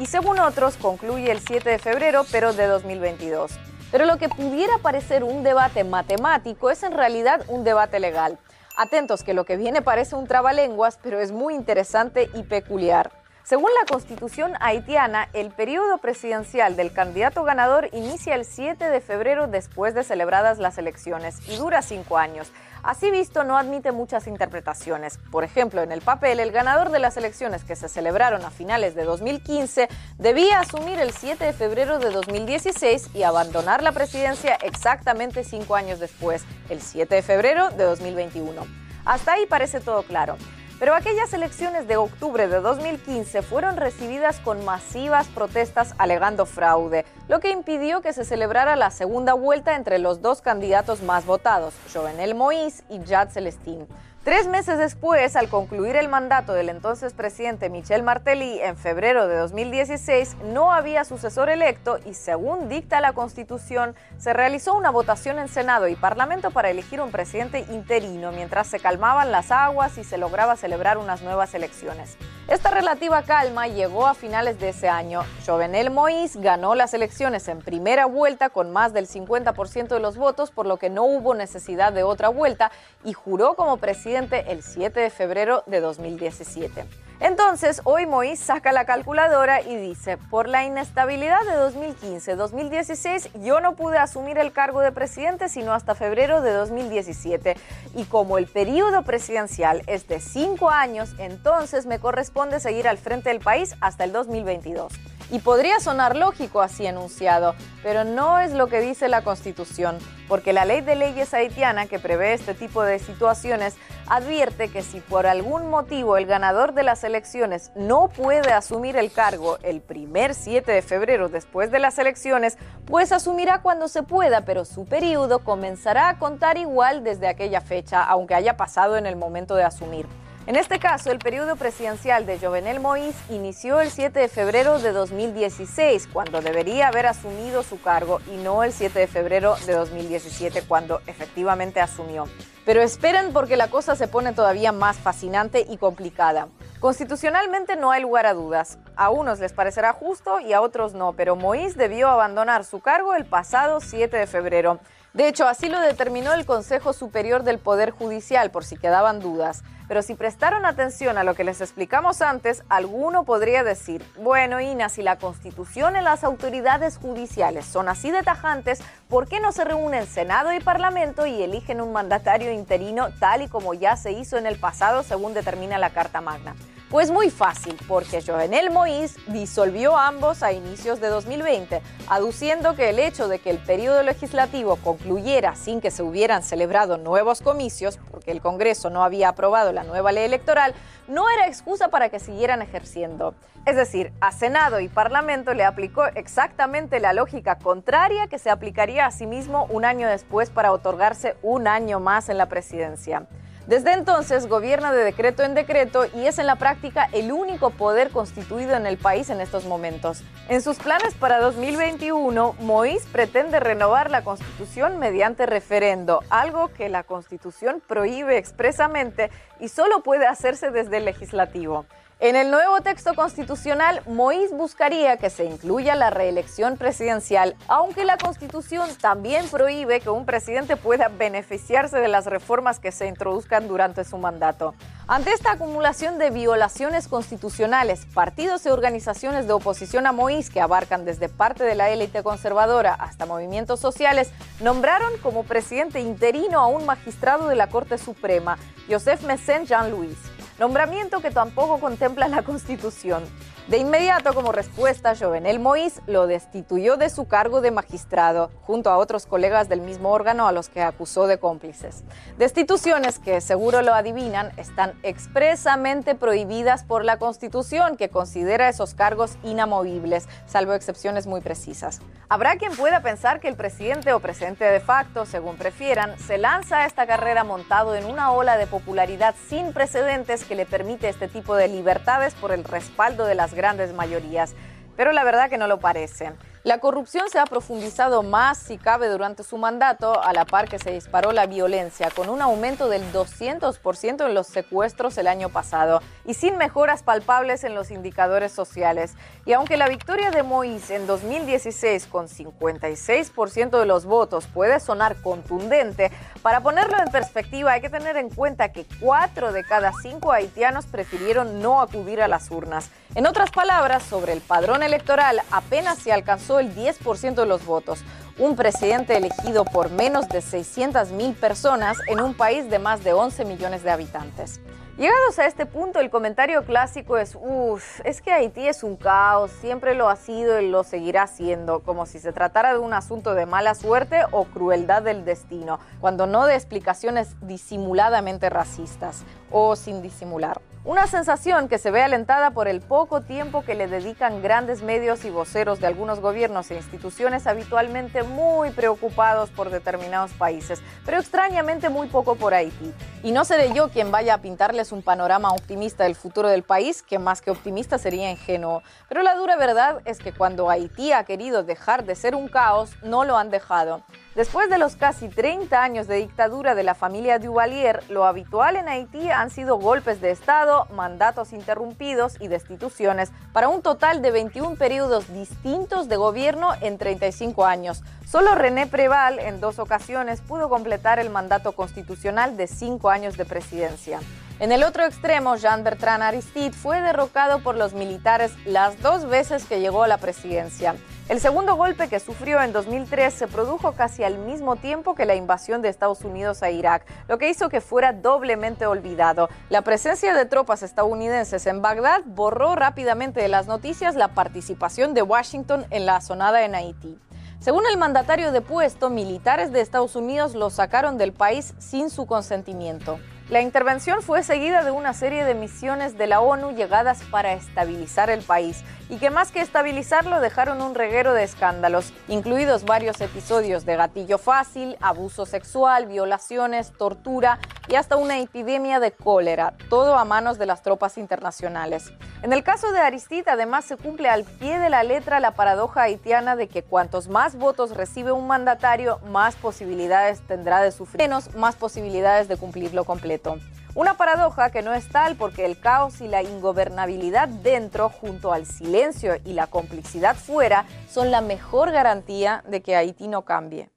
y según otros concluye el 7 de febrero pero de 2022. Pero lo que pudiera parecer un debate matemático es en realidad un debate legal. Atentos que lo que viene parece un trabalenguas, pero es muy interesante y peculiar. Según la constitución haitiana, el periodo presidencial del candidato ganador inicia el 7 de febrero después de celebradas las elecciones y dura cinco años. Así visto, no admite muchas interpretaciones. Por ejemplo, en el papel, el ganador de las elecciones que se celebraron a finales de 2015 debía asumir el 7 de febrero de 2016 y abandonar la presidencia exactamente cinco años después, el 7 de febrero de 2021. Hasta ahí parece todo claro. Pero aquellas elecciones de octubre de 2015 fueron recibidas con masivas protestas alegando fraude, lo que impidió que se celebrara la segunda vuelta entre los dos candidatos más votados, Jovenel Moïse y Jad Celestín. Tres meses después, al concluir el mandato del entonces presidente Michel Martelly en febrero de 2016, no había sucesor electo y según dicta la Constitución, se realizó una votación en Senado y Parlamento para elegir un presidente interino mientras se calmaban las aguas y se lograba celebrar unas nuevas elecciones. Esta relativa calma llegó a finales de ese año. Jovenel Moïse ganó las elecciones en primera vuelta con más del 50% de los votos, por lo que no hubo necesidad de otra vuelta y juró como presidente el 7 de febrero de 2017. Entonces, hoy Moïse saca la calculadora y dice, por la inestabilidad de 2015-2016, yo no pude asumir el cargo de presidente sino hasta febrero de 2017. Y como el periodo presidencial es de cinco años, entonces me corresponde seguir al frente del país hasta el 2022. Y podría sonar lógico así enunciado, pero no es lo que dice la Constitución, porque la ley de leyes haitiana que prevé este tipo de situaciones advierte que si por algún motivo el ganador de las elecciones no puede asumir el cargo el primer 7 de febrero después de las elecciones, pues asumirá cuando se pueda, pero su periodo comenzará a contar igual desde aquella fecha, aunque haya pasado en el momento de asumir. En este caso, el periodo presidencial de Jovenel Moïse inició el 7 de febrero de 2016, cuando debería haber asumido su cargo, y no el 7 de febrero de 2017, cuando efectivamente asumió. Pero esperen porque la cosa se pone todavía más fascinante y complicada. Constitucionalmente no hay lugar a dudas. A unos les parecerá justo y a otros no, pero Moïse debió abandonar su cargo el pasado 7 de febrero. De hecho, así lo determinó el Consejo Superior del Poder Judicial, por si quedaban dudas. Pero si prestaron atención a lo que les explicamos antes, alguno podría decir, bueno, Ina, si la Constitución y las autoridades judiciales son así de tajantes, ¿por qué no se reúnen Senado y Parlamento y eligen un mandatario interino tal y como ya se hizo en el pasado según determina la Carta Magna? Pues muy fácil, porque Jovenel Moïse disolvió ambos a inicios de 2020, aduciendo que el hecho de que el periodo legislativo concluyera sin que se hubieran celebrado nuevos comicios, porque el Congreso no había aprobado la nueva ley electoral, no era excusa para que siguieran ejerciendo. Es decir, a Senado y Parlamento le aplicó exactamente la lógica contraria que se aplicaría a sí mismo un año después para otorgarse un año más en la presidencia. Desde entonces gobierna de decreto en decreto y es en la práctica el único poder constituido en el país en estos momentos. En sus planes para 2021, Moïse pretende renovar la constitución mediante referendo, algo que la constitución prohíbe expresamente y solo puede hacerse desde el legislativo. En el nuevo texto constitucional, Moïse buscaría que se incluya la reelección presidencial, aunque la Constitución también prohíbe que un presidente pueda beneficiarse de las reformas que se introduzcan durante su mandato. Ante esta acumulación de violaciones constitucionales, partidos y organizaciones de oposición a Moïse, que abarcan desde parte de la élite conservadora hasta movimientos sociales, nombraron como presidente interino a un magistrado de la Corte Suprema, Joseph Messen Jean-Louis nombramiento que tampoco contempla la Constitución. De inmediato, como respuesta, Jovenel Moïse lo destituyó de su cargo de magistrado, junto a otros colegas del mismo órgano a los que acusó de cómplices. Destituciones que, seguro lo adivinan, están expresamente prohibidas por la Constitución, que considera esos cargos inamovibles, salvo excepciones muy precisas. Habrá quien pueda pensar que el presidente o presidente de facto, según prefieran, se lanza a esta carrera montado en una ola de popularidad sin precedentes que le permite este tipo de libertades por el respaldo de las grandes mayorías, pero la verdad que no lo parecen. La corrupción se ha profundizado más, si cabe, durante su mandato, a la par que se disparó la violencia, con un aumento del 200% en los secuestros el año pasado y sin mejoras palpables en los indicadores sociales. Y aunque la victoria de Moïse en 2016 con 56% de los votos puede sonar contundente, para ponerlo en perspectiva hay que tener en cuenta que 4 de cada 5 haitianos prefirieron no acudir a las urnas. En otras palabras, sobre el padrón electoral apenas se alcanzó el 10% de los votos. Un presidente elegido por menos de 600 mil personas en un país de más de 11 millones de habitantes. Llegados a este punto, el comentario clásico es, uff, es que Haití es un caos, siempre lo ha sido y lo seguirá siendo, como si se tratara de un asunto de mala suerte o crueldad del destino, cuando no de explicaciones disimuladamente racistas o sin disimular. Una sensación que se ve alentada por el poco tiempo que le dedican grandes medios y voceros de algunos gobiernos e instituciones habitualmente muy preocupados por determinados países, pero extrañamente muy poco por Haití. Y no seré yo quien vaya a pintarles un panorama optimista del futuro del país, que más que optimista sería ingenuo. Pero la dura verdad es que cuando Haití ha querido dejar de ser un caos, no lo han dejado. Después de los casi 30 años de dictadura de la familia Duvalier, lo habitual en Haití han sido golpes de Estado, mandatos interrumpidos y destituciones, para un total de 21 periodos distintos de gobierno en 35 años. Solo René Preval en dos ocasiones pudo completar el mandato constitucional de cinco años de presidencia. En el otro extremo, Jean Bertrand Aristide fue derrocado por los militares las dos veces que llegó a la presidencia. El segundo golpe que sufrió en 2003 se produjo casi al mismo tiempo que la invasión de Estados Unidos a Irak, lo que hizo que fuera doblemente olvidado. La presencia de tropas estadounidenses en Bagdad borró rápidamente de las noticias la participación de Washington en la asonada en Haití. Según el mandatario depuesto, militares de Estados Unidos lo sacaron del país sin su consentimiento. La intervención fue seguida de una serie de misiones de la ONU llegadas para estabilizar el país y que más que estabilizarlo dejaron un reguero de escándalos, incluidos varios episodios de gatillo fácil, abuso sexual, violaciones, tortura y hasta una epidemia de cólera, todo a manos de las tropas internacionales. En el caso de Aristide, además se cumple al pie de la letra la paradoja haitiana de que cuantos más votos recibe un mandatario, más posibilidades tendrá de sufrir, menos más posibilidades de cumplirlo completo. Una paradoja que no es tal porque el caos y la ingobernabilidad dentro, junto al silencio y la complicidad fuera, son la mejor garantía de que Haití no cambie.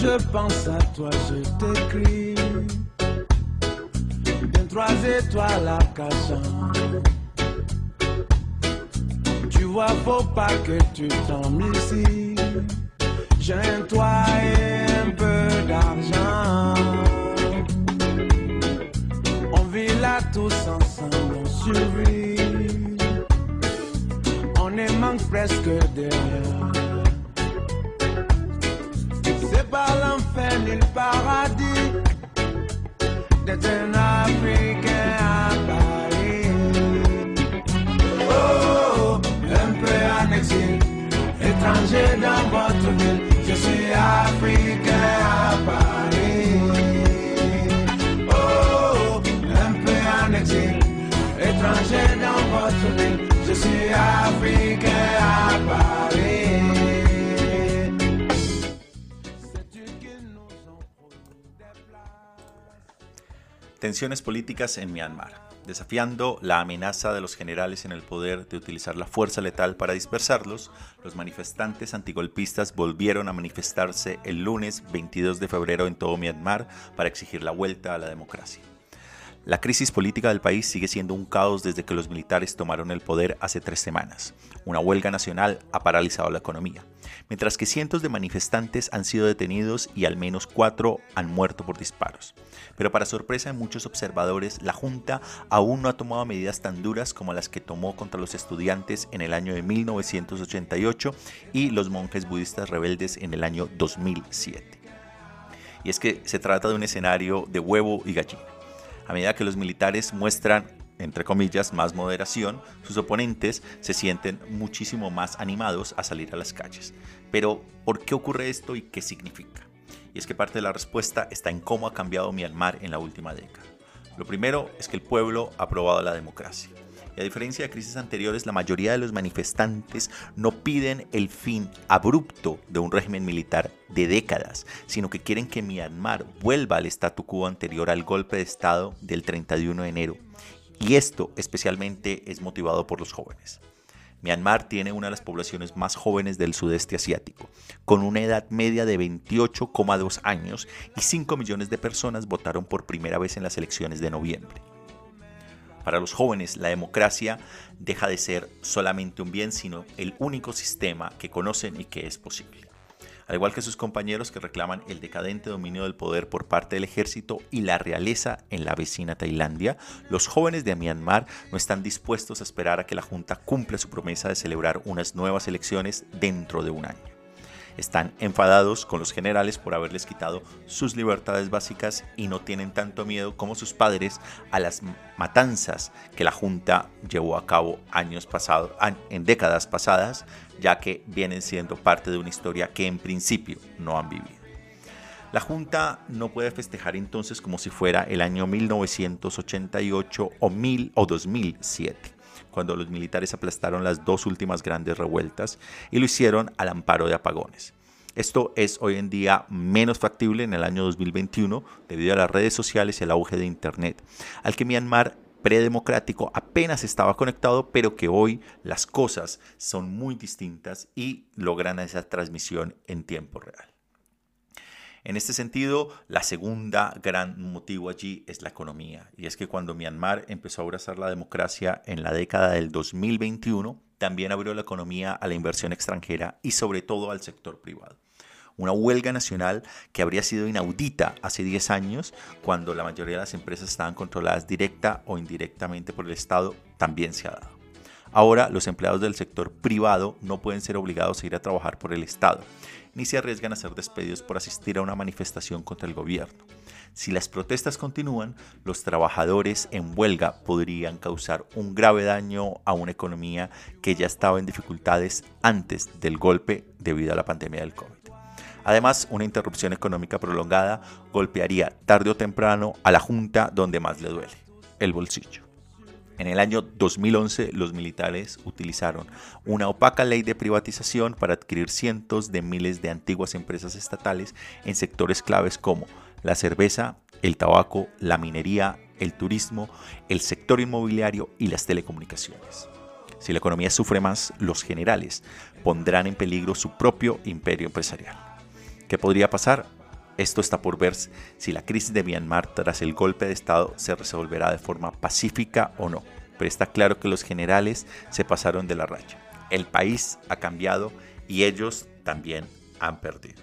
Je pense à toi, je t'écris. trois étoiles à Cassan. Tu vois, faut pas que tu tombes ici. J'ai un toit et un peu d'argent. On vit là tous ensemble, on survit. On est manque presque derrière. Pas l'enfer ni le paradis d'être un Africain à Paris. Oh, un peu en exil, étranger dans votre ville, je suis Africain à Paris. Oh, un peu en exil, étranger dans votre ville, je suis Africain à Paris. Tensiones políticas en Myanmar. Desafiando la amenaza de los generales en el poder de utilizar la fuerza letal para dispersarlos, los manifestantes antigolpistas volvieron a manifestarse el lunes 22 de febrero en todo Myanmar para exigir la vuelta a la democracia. La crisis política del país sigue siendo un caos desde que los militares tomaron el poder hace tres semanas. Una huelga nacional ha paralizado la economía mientras que cientos de manifestantes han sido detenidos y al menos cuatro han muerto por disparos. Pero para sorpresa de muchos observadores, la Junta aún no ha tomado medidas tan duras como las que tomó contra los estudiantes en el año de 1988 y los monjes budistas rebeldes en el año 2007. Y es que se trata de un escenario de huevo y gallina. A medida que los militares muestran entre comillas, más moderación, sus oponentes se sienten muchísimo más animados a salir a las calles. Pero, ¿por qué ocurre esto y qué significa? Y es que parte de la respuesta está en cómo ha cambiado Myanmar en la última década. Lo primero es que el pueblo ha aprobado la democracia. A diferencia de crisis anteriores, la mayoría de los manifestantes no piden el fin abrupto de un régimen militar de décadas, sino que quieren que Myanmar vuelva al statu quo anterior al golpe de Estado del 31 de enero y esto especialmente es motivado por los jóvenes. Myanmar tiene una de las poblaciones más jóvenes del sudeste asiático, con una edad media de 28,2 años y 5 millones de personas votaron por primera vez en las elecciones de noviembre. Para los jóvenes, la democracia deja de ser solamente un bien, sino el único sistema que conocen y que es posible. Al igual que sus compañeros que reclaman el decadente dominio del poder por parte del ejército y la realeza en la vecina Tailandia, los jóvenes de Myanmar no están dispuestos a esperar a que la Junta cumpla su promesa de celebrar unas nuevas elecciones dentro de un año. Están enfadados con los generales por haberles quitado sus libertades básicas y no tienen tanto miedo como sus padres a las matanzas que la Junta llevó a cabo años en décadas pasadas, ya que vienen siendo parte de una historia que en principio no han vivido. La Junta no puede festejar entonces como si fuera el año 1988 o, 1000 o 2007 cuando los militares aplastaron las dos últimas grandes revueltas y lo hicieron al amparo de apagones. Esto es hoy en día menos factible en el año 2021 debido a las redes sociales y el auge de Internet, al que Myanmar predemocrático apenas estaba conectado, pero que hoy las cosas son muy distintas y logran esa transmisión en tiempo real. En este sentido, la segunda gran motivo allí es la economía. Y es que cuando Myanmar empezó a abrazar la democracia en la década del 2021, también abrió la economía a la inversión extranjera y sobre todo al sector privado. Una huelga nacional que habría sido inaudita hace 10 años, cuando la mayoría de las empresas estaban controladas directa o indirectamente por el Estado, también se ha dado. Ahora los empleados del sector privado no pueden ser obligados a ir a trabajar por el Estado ni se arriesgan a ser despedidos por asistir a una manifestación contra el gobierno. Si las protestas continúan, los trabajadores en huelga podrían causar un grave daño a una economía que ya estaba en dificultades antes del golpe debido a la pandemia del COVID. Además, una interrupción económica prolongada golpearía tarde o temprano a la Junta donde más le duele, el bolsillo. En el año 2011, los militares utilizaron una opaca ley de privatización para adquirir cientos de miles de antiguas empresas estatales en sectores claves como la cerveza, el tabaco, la minería, el turismo, el sector inmobiliario y las telecomunicaciones. Si la economía sufre más, los generales pondrán en peligro su propio imperio empresarial. ¿Qué podría pasar? Esto está por ver si la crisis de Myanmar tras el golpe de Estado se resolverá de forma pacífica o no. Pero está claro que los generales se pasaron de la raya. El país ha cambiado y ellos también han perdido.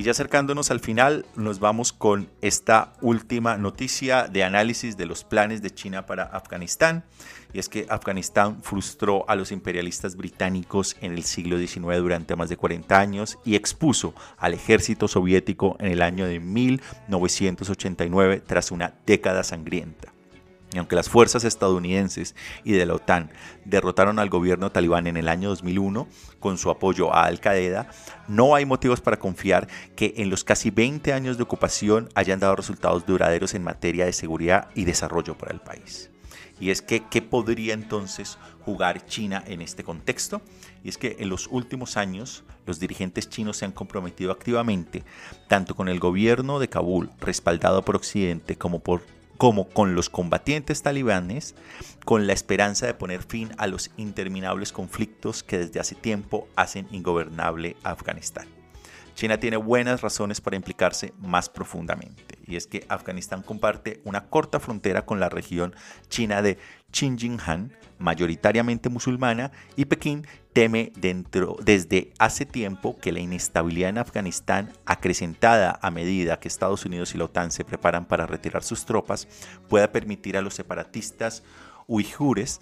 Y ya acercándonos al final, nos vamos con esta última noticia de análisis de los planes de China para Afganistán. Y es que Afganistán frustró a los imperialistas británicos en el siglo XIX durante más de 40 años y expuso al ejército soviético en el año de 1989 tras una década sangrienta. Y aunque las fuerzas estadounidenses y de la OTAN derrotaron al gobierno talibán en el año 2001 con su apoyo a Al Qaeda, no hay motivos para confiar que en los casi 20 años de ocupación hayan dado resultados duraderos en materia de seguridad y desarrollo para el país. Y es que, ¿qué podría entonces jugar China en este contexto? Y es que en los últimos años los dirigentes chinos se han comprometido activamente, tanto con el gobierno de Kabul, respaldado por Occidente, como por como con los combatientes talibanes, con la esperanza de poner fin a los interminables conflictos que desde hace tiempo hacen ingobernable a Afganistán. China tiene buenas razones para implicarse más profundamente, y es que Afganistán comparte una corta frontera con la región china de Xinjiang, mayoritariamente musulmana, y Pekín teme dentro, desde hace tiempo que la inestabilidad en Afganistán, acrecentada a medida que Estados Unidos y la OTAN se preparan para retirar sus tropas, pueda permitir a los separatistas uigures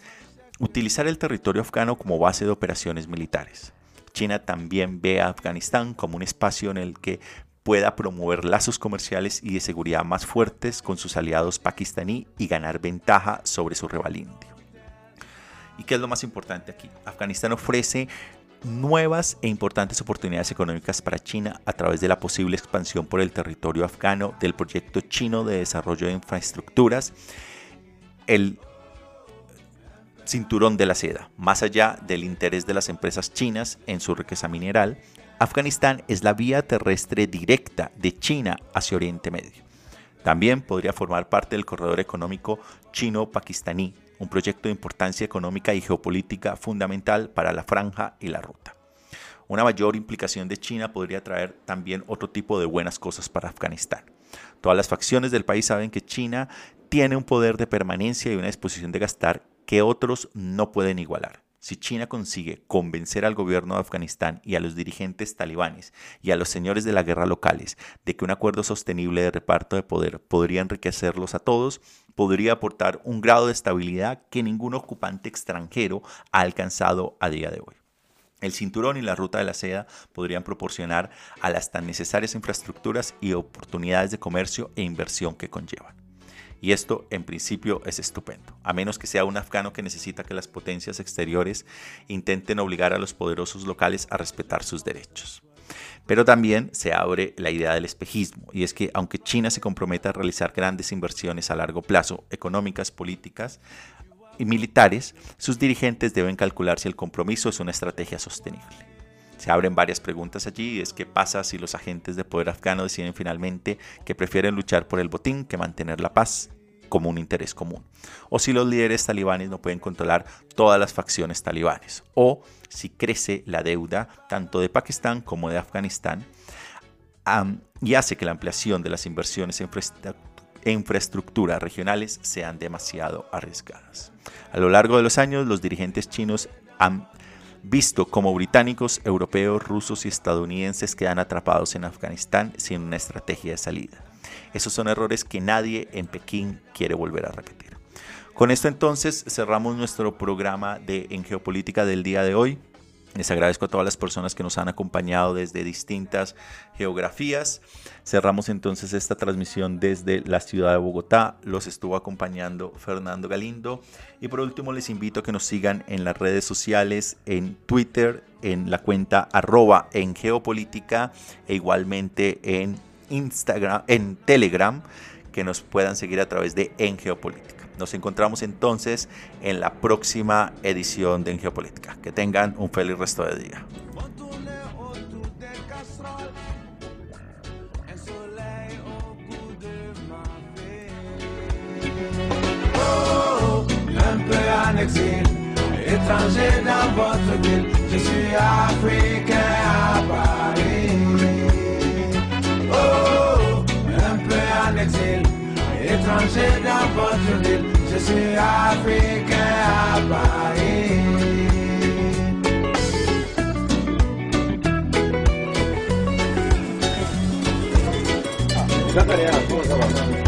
utilizar el territorio afgano como base de operaciones militares. China también ve a Afganistán como un espacio en el que pueda promover lazos comerciales y de seguridad más fuertes con sus aliados pakistaní y ganar ventaja sobre su rival indio. ¿Y qué es lo más importante aquí? Afganistán ofrece nuevas e importantes oportunidades económicas para China a través de la posible expansión por el territorio afgano del proyecto chino de desarrollo de infraestructuras, el cinturón de la seda. Más allá del interés de las empresas chinas en su riqueza mineral, Afganistán es la vía terrestre directa de China hacia Oriente Medio. También podría formar parte del corredor económico chino-pakistaní un proyecto de importancia económica y geopolítica fundamental para la franja y la ruta. Una mayor implicación de China podría traer también otro tipo de buenas cosas para Afganistán. Todas las facciones del país saben que China tiene un poder de permanencia y una disposición de gastar que otros no pueden igualar. Si China consigue convencer al gobierno de Afganistán y a los dirigentes talibanes y a los señores de la guerra locales de que un acuerdo sostenible de reparto de poder podría enriquecerlos a todos, podría aportar un grado de estabilidad que ningún ocupante extranjero ha alcanzado a día de hoy. El cinturón y la ruta de la seda podrían proporcionar a las tan necesarias infraestructuras y oportunidades de comercio e inversión que conllevan. Y esto en principio es estupendo, a menos que sea un afgano que necesita que las potencias exteriores intenten obligar a los poderosos locales a respetar sus derechos. Pero también se abre la idea del espejismo, y es que aunque China se comprometa a realizar grandes inversiones a largo plazo, económicas, políticas y militares, sus dirigentes deben calcular si el compromiso es una estrategia sostenible. Se abren varias preguntas allí, es qué pasa si los agentes de poder afgano deciden finalmente que prefieren luchar por el botín que mantener la paz como un interés común, o si los líderes talibanes no pueden controlar todas las facciones talibanes, o si crece la deuda tanto de Pakistán como de Afganistán y hace que la ampliación de las inversiones en infraestructura regionales sean demasiado arriesgadas. A lo largo de los años, los dirigentes chinos han visto como británicos, europeos, rusos y estadounidenses quedan atrapados en Afganistán sin una estrategia de salida. Esos son errores que nadie en Pekín quiere volver a repetir. Con esto entonces cerramos nuestro programa de En Geopolítica del día de hoy. Les agradezco a todas las personas que nos han acompañado desde distintas geografías. Cerramos entonces esta transmisión desde la ciudad de Bogotá. Los estuvo acompañando Fernando Galindo. Y por último les invito a que nos sigan en las redes sociales, en Twitter, en la cuenta arroba en geopolítica e igualmente en Instagram, en Telegram, que nos puedan seguir a través de En Geopolítica. Nos encontramos entonces en la próxima edición de En Geopolítica. Que tengan un feliz resto de día. Oh. Oh, sunset unfortunate, je suis africain à Paris. Zataré.